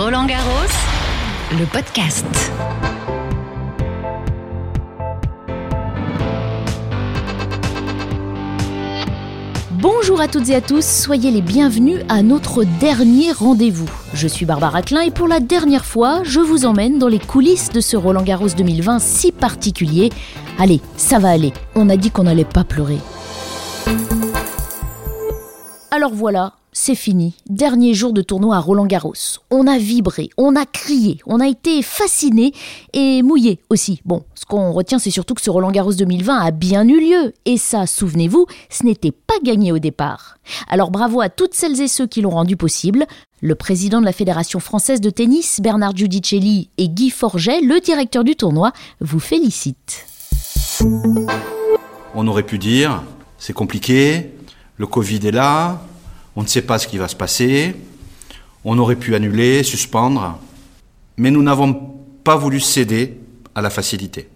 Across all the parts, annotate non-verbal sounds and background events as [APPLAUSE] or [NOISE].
Roland Garros, le podcast. Bonjour à toutes et à tous, soyez les bienvenus à notre dernier rendez-vous. Je suis Barbara Klein et pour la dernière fois, je vous emmène dans les coulisses de ce Roland Garros 2020 si particulier. Allez, ça va aller, on a dit qu'on n'allait pas pleurer. Alors voilà, c'est fini. Dernier jour de tournoi à Roland Garros. On a vibré, on a crié, on a été fasciné et mouillé aussi. Bon, ce qu'on retient, c'est surtout que ce Roland Garros 2020 a bien eu lieu. Et ça, souvenez-vous, ce n'était pas gagné au départ. Alors bravo à toutes celles et ceux qui l'ont rendu possible. Le président de la Fédération française de tennis, Bernard Giudicelli, et Guy Forget, le directeur du tournoi, vous félicitent. On aurait pu dire, c'est compliqué, le Covid est là, on ne sait pas ce qui va se passer, on aurait pu annuler, suspendre, mais nous n'avons pas voulu céder à la facilité.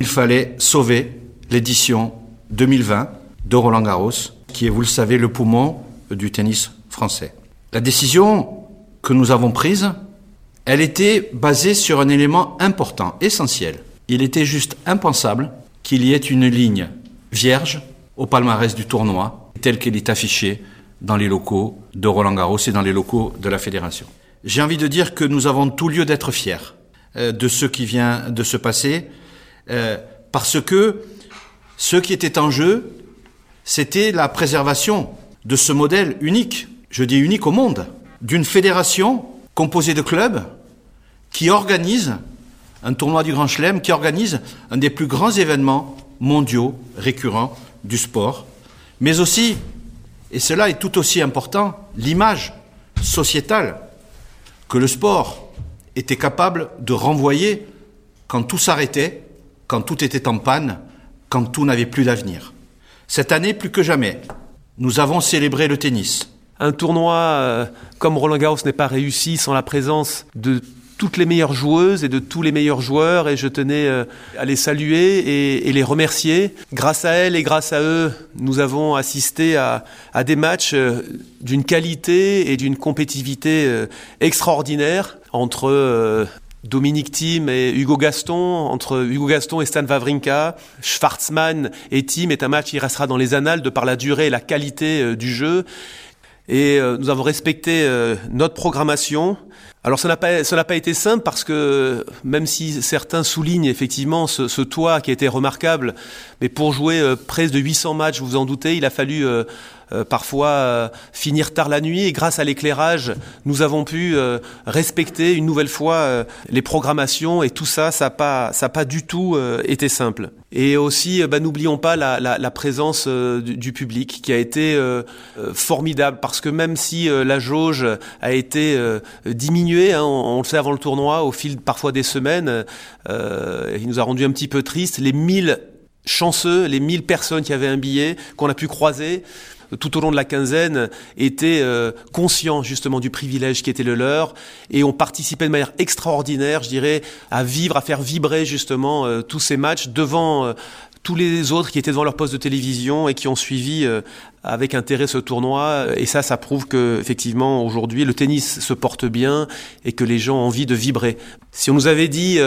Il fallait sauver l'édition 2020 de Roland Garros, qui est, vous le savez, le poumon du tennis français. La décision que nous avons prise, elle était basée sur un élément important, essentiel. Il était juste impensable qu'il y ait une ligne vierge au palmarès du tournoi, telle qu'elle est affichée dans les locaux de Roland Garros et dans les locaux de la fédération. J'ai envie de dire que nous avons tout lieu d'être fiers euh, de ce qui vient de se passer, euh, parce que ce qui était en jeu, c'était la préservation de ce modèle unique, je dis unique au monde, d'une fédération composée de clubs qui organise un tournoi du Grand Chelem, qui organise un des plus grands événements mondiaux récurrents du sport, mais aussi et cela est tout aussi important, l'image sociétale que le sport était capable de renvoyer quand tout s'arrêtait, quand tout était en panne, quand tout n'avait plus d'avenir. Cette année, plus que jamais, nous avons célébré le tennis. Un tournoi euh, comme Roland Garros n'est pas réussi sans la présence de toutes les meilleures joueuses et de tous les meilleurs joueurs et je tenais euh, à les saluer et, les remercier. Grâce à elles et grâce à eux, nous avons assisté à, des matchs euh, d'une qualité et d'une compétitivité euh, extraordinaire entre Dominique Thiem et Hugo Gaston, entre Hugo Gaston et Stan Wawrinka, Schwarzmann et Thiem est un match qui restera dans les annales de par la durée et la qualité du jeu. Et nous avons respecté notre programmation. Alors ça n'a pas, pas été simple parce que même si certains soulignent effectivement ce, toit qui a été remarquable, mais pour jouer euh, près de 800 matchs, vous vous en doutez, il a fallu euh, euh, parfois euh, finir tard la nuit et grâce à l'éclairage, nous avons pu euh, respecter une nouvelle fois les programmations et tout ça, ça n'a pas, du tout été simple. Et aussi, bah, n'oublions pas la, présence du, public qui a été formidable parce que même si la jauge a été diminuée, hein, on, on, le sait avant le tournoi, au fil parfois des semaines, il nous a rendu un petit peu triste. Les 1000 chanceux, les 1000 personnes qui avaient un billet, qu'on a pu croiser, tout au long de la quinzaine, étaient euh, conscients justement du privilège qui était le leur et ont participé de manière extraordinaire, je dirais, à vivre, à faire vibrer justement euh, tous ces matchs devant euh, tous les autres qui étaient devant leur poste de télévision et qui ont suivi avec intérêt ce tournoi. Et ça, ça prouve que effectivement aujourd'hui le tennis se porte bien et que les gens ont envie de vibrer. Si on nous avait dit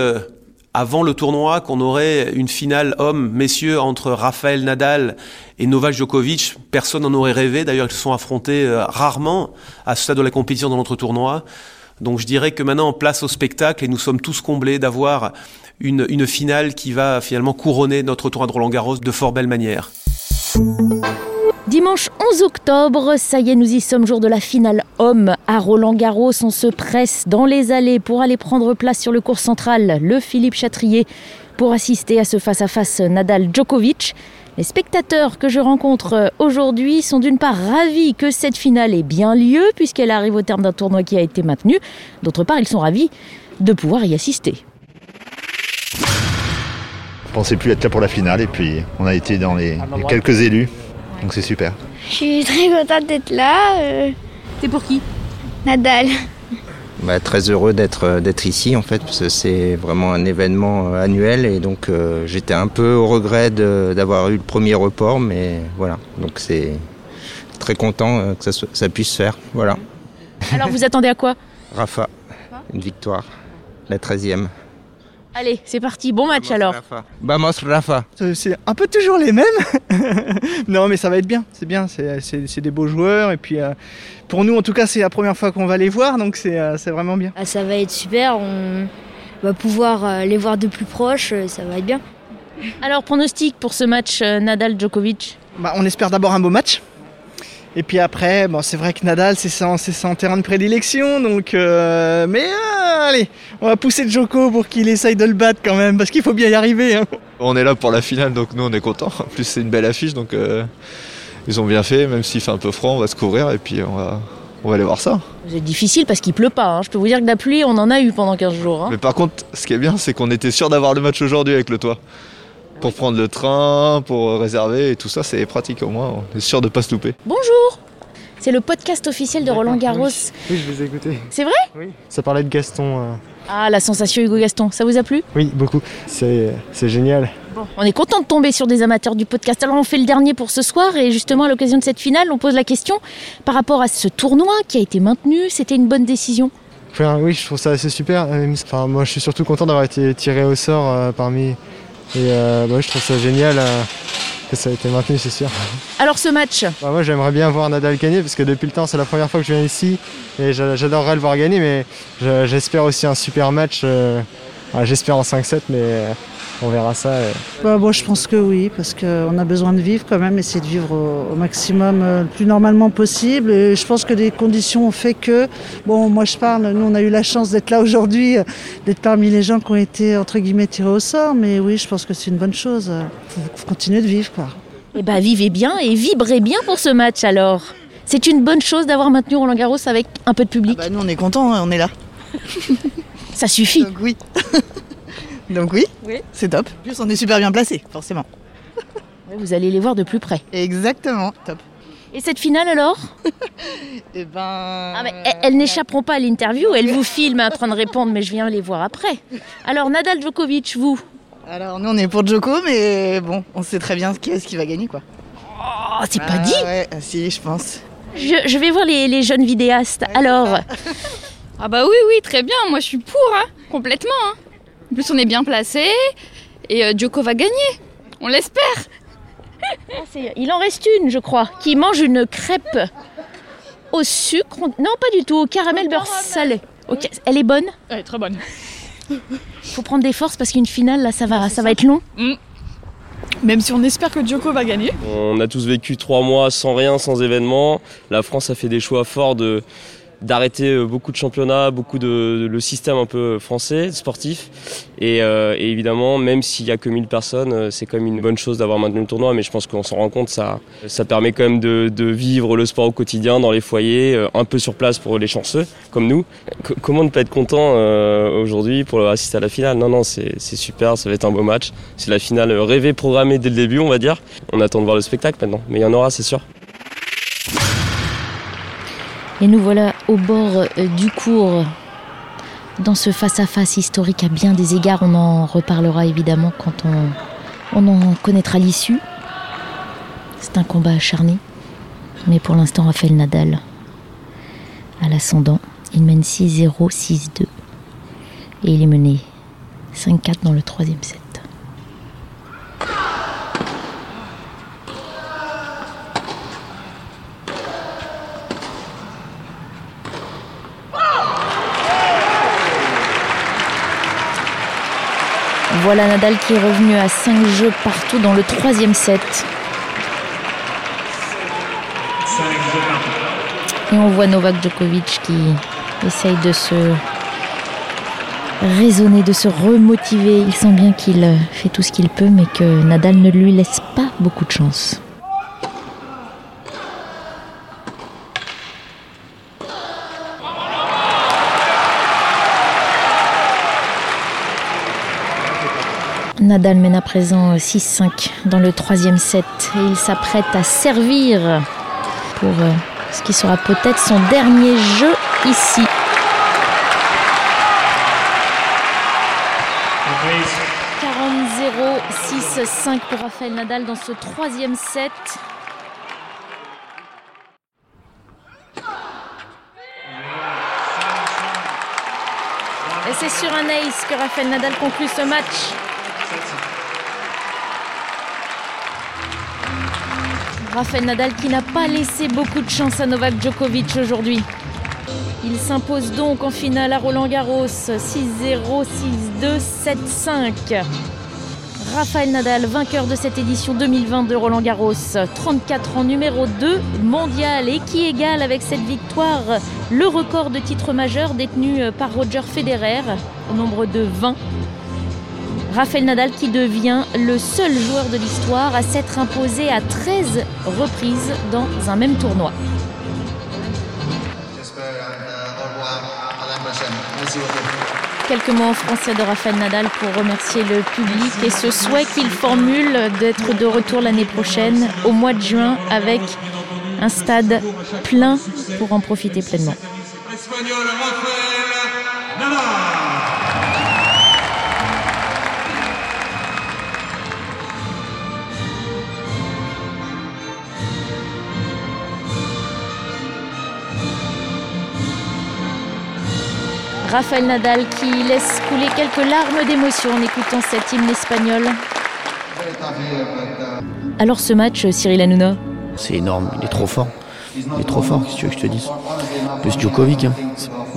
avant le tournoi qu'on aurait une finale homme-messieurs entre Rafael Nadal et Novak Djokovic. Personne n'en aurait rêvé. D'ailleurs, ils se sont affrontés euh, rarement à ce stade de la compétition dans notre tournoi. Donc je dirais que maintenant, on place au spectacle et nous sommes tous comblés d'avoir une, une finale qui va finalement couronner notre tournoi de Roland Garros de fort belle manière. Dimanche 11 octobre, ça y est, nous y sommes, jour de la finale homme à Roland Garros. On se presse dans les allées pour aller prendre place sur le cours central, le Philippe Chatrier, pour assister à ce face-à-face Nadal-Djokovic. Les spectateurs que je rencontre aujourd'hui sont d'une part ravis que cette finale ait bien lieu, puisqu'elle arrive au terme d'un tournoi qui a été maintenu. D'autre part, ils sont ravis de pouvoir y assister. Je pensais plus être là pour la finale et puis on a été dans les, les quelques élus. Donc c'est super. Je suis très contente d'être là. Euh, C'est pour qui? Nadal. Bah, très heureux d'être d'être ici en fait parce que c'est vraiment un événement euh, annuel et donc euh, j'étais un peu au regret d'avoir eu le premier report mais voilà donc c'est très content que ça, ça, puisse se faire voilà. Alors vous attendez à quoi? Rafa. une victoire, la 13e. Allez, c'est parti, bon match alors. Vamos Rafa. C'est un peu toujours les mêmes. [LAUGHS] non, mais ça va être bien. C'est bien. C'est- des beaux joueurs. Et puis, euh, pour nous, en tout cas, c'est la première fois qu'on va les voir. Donc, c'est euh, c'est vraiment bien. Ah, ça va être super, on va pouvoir euh, les voir de plus proche, euh, ça va être bien. Alors, pronostic pour ce match euh, Nadal-Djokovic? Bah, on espère d'abord un beau match. Et puis après, bon, c'est vrai que Nadal, c'est son, terrain de prédilection. Donc, euh, mais euh, allez, on va pousser Joko pour qu'il essaye de le battre quand même. Parce qu'il faut bien y arriver. hein. On est là pour la finale, donc nous on est contents. En plus c'est une belle affiche, donc euh, ils ont bien fait, même s'il fait un peu froid, on va se couvrir et puis on va, on va aller voir ça. C'est difficile parce qu'il pleut pas. hein. Je peux vous dire que de la pluie, on en a eu pendant 15 jours. hein. Mais par contre, ce qui est bien, c'est qu'on était sûr d'avoir le match aujourd'hui avec le toit. Pour prendre le train, pour réserver et tout ça, c'est pratique au moins, on est sûr de pas se louper. Bonjour C'est le podcast officiel de Roland Garros. Oui, je vous ai écouté. C'est vrai? Oui. Ça parlait de Gaston. euh, Ah, la sensation Hugo Gaston, ça vous a plu? Oui, beaucoup. C'est c'est génial. On est content de tomber sur des amateurs du podcast. Alors on fait le dernier pour ce soir et justement à l'occasion de cette finale, on pose la question par rapport à ce tournoi qui a été maintenu, c'était une bonne décision? Enfin, oui, je trouve ça assez super. Euh, Enfin, moi, je suis surtout content d'avoir été tiré au sort euh, parmi. Et euh, bah, je trouve ça génial euh, que ça a été maintenu, c'est sûr. Alors ce match, Bah, moi, j'aimerais bien voir Nadal gagner parce que depuis le temps, c'est la première fois que je viens ici et j'a- j'adorerais le voir gagner. Mais je- j'espère aussi un super match. euh, j'espère en 5-7, mais euh, on verra ça. euh. Bah, moi, je pense que oui, parce qu'on a besoin de vivre quand même, essayer de vivre au, au maximum, euh, le plus normalement possible. Et je pense que les conditions ont fait que, bon, moi je parle, nous on a eu la chance d'être là aujourd'hui, euh, d'être parmi les gens qui ont été, entre guillemets, tirés au sort. Mais oui, je pense que c'est une bonne chose. Faut, faut continuer de vivre, quoi. eh ben vivez bien et vibrez bien pour ce match alors. C'est une bonne chose d'avoir maintenu Roland Garros avec un peu de public. Bah, nous on est contents, on est là. [LAUGHS] Ça suffit. Donc oui. [LAUGHS] Donc oui, c'est top. En plus, on est super bien placé, forcément. [LAUGHS] Vous allez les voir de plus près. Exactement, top. Et cette finale alors? [LAUGHS] Et ben. Ah, mais elles, elles n'échapperont pas à l'interview, elles vous filment en train de répondre, mais je viens les voir après. Alors Nadal Djokovic, vous? Alors nous on est pour Joko, mais bon, on sait très bien qui est-ce qui va gagner quoi. Oh, c'est pas Ah dit Ouais, ah, si, je pense. je, je vais voir les, les jeunes vidéastes. Alors, Ah bah oui, oui, très bien, moi je suis pour, hein, complètement. hein. En plus on est bien placé et euh, Djoko va gagner, on l'espère. Ah, il en reste une, je crois, qui mange une crêpe au sucre. Non, pas du tout, au caramel beurre salé. Ok, Elle est bonne? Elle est très bonne. Faut prendre des forces parce qu'une finale, là, ça va, ça va être long. Même si on espère que Djoko va gagner. On a tous vécu trois mois sans rien, sans événement. La France a fait des choix forts de d'arrêter euh, beaucoup de championnats, beaucoup de, de- le système un peu français sportif. Et, euh, évidemment, même s'il y a que 1000 personnes, euh, c'est quand même une bonne chose d'avoir maintenu le tournoi. Mais je pense qu'on s'en rend compte, ça, ça permet quand même de, de vivre le sport au quotidien dans les foyers, euh, un peu sur place pour les chanceux comme nous. Co- comment ne pas être content euh, aujourd'hui pour assister à la finale? Non, non, c'est super, ça va être un beau match. C'est la finale rêvée, programmée dès le début, on va dire. On attend de voir le spectacle maintenant, mais il y en aura, c'est sûr. Et nous voilà au bord euh, du cours. Dans ce face-à-face historique à bien des égards, on en reparlera évidemment quand on, on en connaîtra l'issue. C'est un combat acharné. Mais pour l'instant, Raphaël Nadal à l'ascendant. Il mène 6-0, 6-2. Et il est mené 5-4 dans le troisième set. Voilà Nadal qui est revenu à 5 jeux partout dans le troisième set. Et on voit Novak Djokovic qui essaye de se raisonner, de se remotiver. Il sent bien qu'il fait tout ce qu'il peut, mais que Nadal ne lui laisse pas beaucoup de chance. Nadal mène à présent 6-5 dans le troisième set et il s'apprête à servir pour euh, ce qui sera peut-être son dernier jeu ici. « 40-0, 6-5 pour Rafael Nadal dans ce troisième set. Et c'est sur un ace que Rafael Nadal conclut ce match. Rafael Nadal qui n'a pas laissé beaucoup de chance à Novak Djokovic aujourd'hui. Il s'impose donc en finale à Roland Garros 6-0, 6-2, 7-5. Rafael Nadal, vainqueur de cette édition 2020 de Roland Garros, 34 ans, numéro 2 mondial et qui égale avec cette victoire le record de titres majeurs détenu par Roger Federer au nombre de 20. Rafael Nadal qui devient le seul joueur de l'histoire à s'être imposé à 13 reprises dans un même tournoi. Quelques mots en français de Rafael Nadal pour remercier le public et ce souhait qu'il formule d'être de retour l'année prochaine, au mois de juin, avec un stade plein pour en profiter pleinement. Rafael Nadal qui laisse couler quelques larmes d'émotion en écoutant cet hymne espagnol. Alors ce match, Cyril Hanouna C'est énorme, il est trop fort. Il est trop fort, qu'est-ce que tu veux que je te dise? Plus Djokovic. Hein.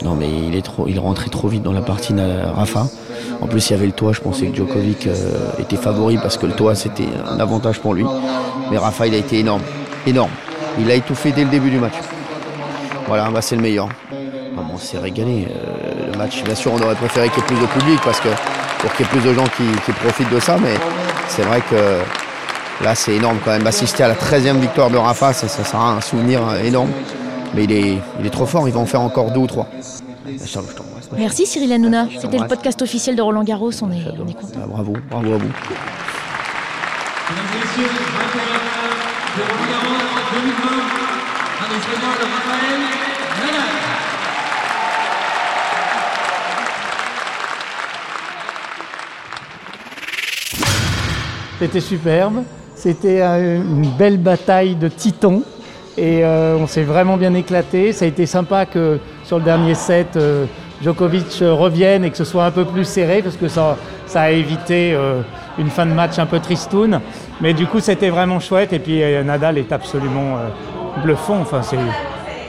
Non mais il est trop, il rentré trop vite dans la partie Rafa. En plus il y avait le toit, je pensais que Djokovic euh, était favori parce que le toit c'était un avantage pour lui. Mais Rafa a été énorme, énorme. Il a étouffé dès le début du match. Voilà, bah, c'est le meilleur. Bah, on s'est régalé. Euh, le match, bien sûr, on aurait préféré qu'il y ait plus de public parce que pour qu'il y ait plus de gens qui, profitent de ça, mais c'est vrai que là, c'est énorme quand même. Assister à la 13e victoire de Rafa, ça, sera un souvenir énorme. Mais il est, il est trop fort, il va en faire encore deux ou trois. Merci Cyril Hanouna. C'était le podcast officiel de Roland Garros, on est, on est content. bravo, bravo à vous. C'était superbe. C'était une belle bataille de titans. Et euh, on s'est vraiment bien éclaté. Ça a été sympa que sur le dernier set, euh, Djokovic revienne et que ce soit un peu plus serré parce que ça, ça a évité euh, une fin de match un peu tristoun. Mais du coup, c'était vraiment chouette. Et puis Nadal est absolument bluffant. Enfin,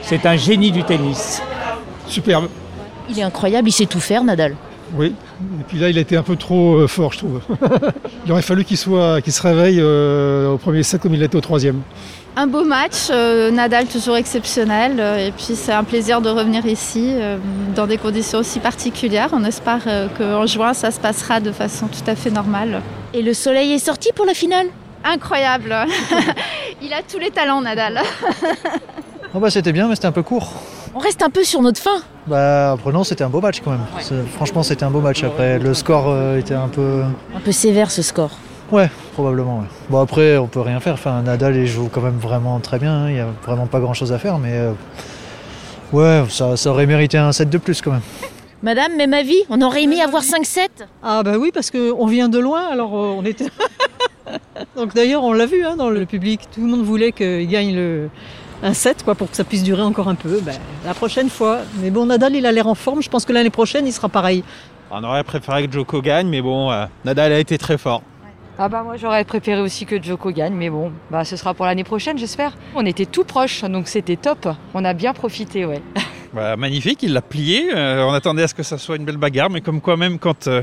c'est un génie du tennis. Superbe. Il est incroyable, il sait tout faire, Nadal. Oui, et puis là il a été un peu trop euh, fort je trouve. [LAUGHS] il aurait fallu qu'il soit, qu'il se réveille euh, au premier set comme il l'était au troisième. Un beau match, euh, Nadal toujours exceptionnel et puis c'est un plaisir de revenir ici dans des conditions aussi particulières. On espère qu'en juin ça se passera de façon tout à fait normale. Et le soleil est sorti pour la finale? Incroyable [LAUGHS] Il a tous les talents Nadal oh bah C'était bien mais c'était un peu court. On reste un peu sur notre fin. Bah, après, non, c'était un beau match quand même. Franchement, c'était un beau match. Après, le score euh, était un peu. Un peu sévère ce score. Ouais, probablement. Bon, après, on peut rien faire. Enfin, Nadal, il joue quand même vraiment très bien. Hein. Il n'y a vraiment pas grand chose à faire. Mais euh, ouais, ça, ça aurait mérité un set de plus quand même. Madame, même avis? On aurait aimé avoir 5-7 Ah bah oui, parce qu'on vient de loin, alors euh, on était... [LAUGHS] [LAUGHS] Donc d'ailleurs, on l'a vu hein, dans le public, tout le monde voulait qu'il gagne le, un set quoi, pour que ça puisse durer encore un peu. Ben, la prochaine fois. Mais bon, Nadal, il a l'air en forme. Je pense que l'année prochaine, il sera pareil. On aurait préféré que Joko gagne, mais bon, euh, Nadal a été très fort. Ah bah moi j'aurais préféré aussi que Joko gagne, mais bon, bah ce sera pour l'année prochaine j'espère. On était tout proche, donc c'était top. On a bien profité, ouais. [LAUGHS] Bah, magnifique, il l'a plié. Euh, on attendait à ce que ça soit une belle bagarre, mais comme quoi même quand euh,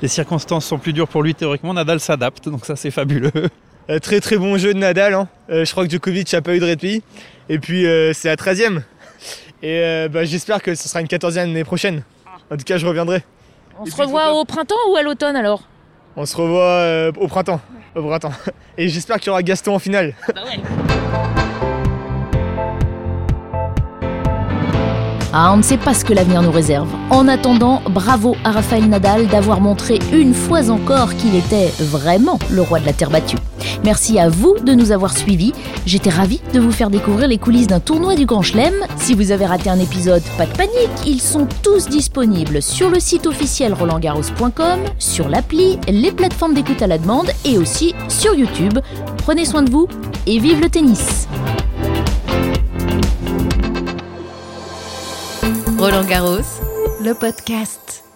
les circonstances sont plus dures pour lui théoriquement, Nadal s'adapte, donc ça c'est fabuleux. très très bon jeu de Nadal. Hein. je crois que Djokovic n'a pas eu de répit. Et puis euh, c'est la 13e. Et euh, bah, j'espère que ce sera une 14e l'année prochaine. En tout cas, je reviendrai. On se revoit au printemps ou à l'automne alors? On se revoit euh, au printemps. Au printemps. Et j'espère qu'il y aura Gaston en finale. Bah Ah, on ne sait pas ce que l'avenir nous réserve. En attendant, bravo à Rafael Nadal d'avoir montré une fois encore qu'il était vraiment le roi de la terre battue. Merci à vous de nous avoir suivis. J'étais ravie de vous faire découvrir les coulisses d'un tournoi du Grand Chelem. Si vous avez raté un épisode, pas de panique, ils sont tous disponibles sur le site officiel rolandgarros.com, sur l'appli, les plateformes d'écoute à la demande et aussi sur YouTube. Prenez soin de vous et vive le tennis Roland Garros, le podcast.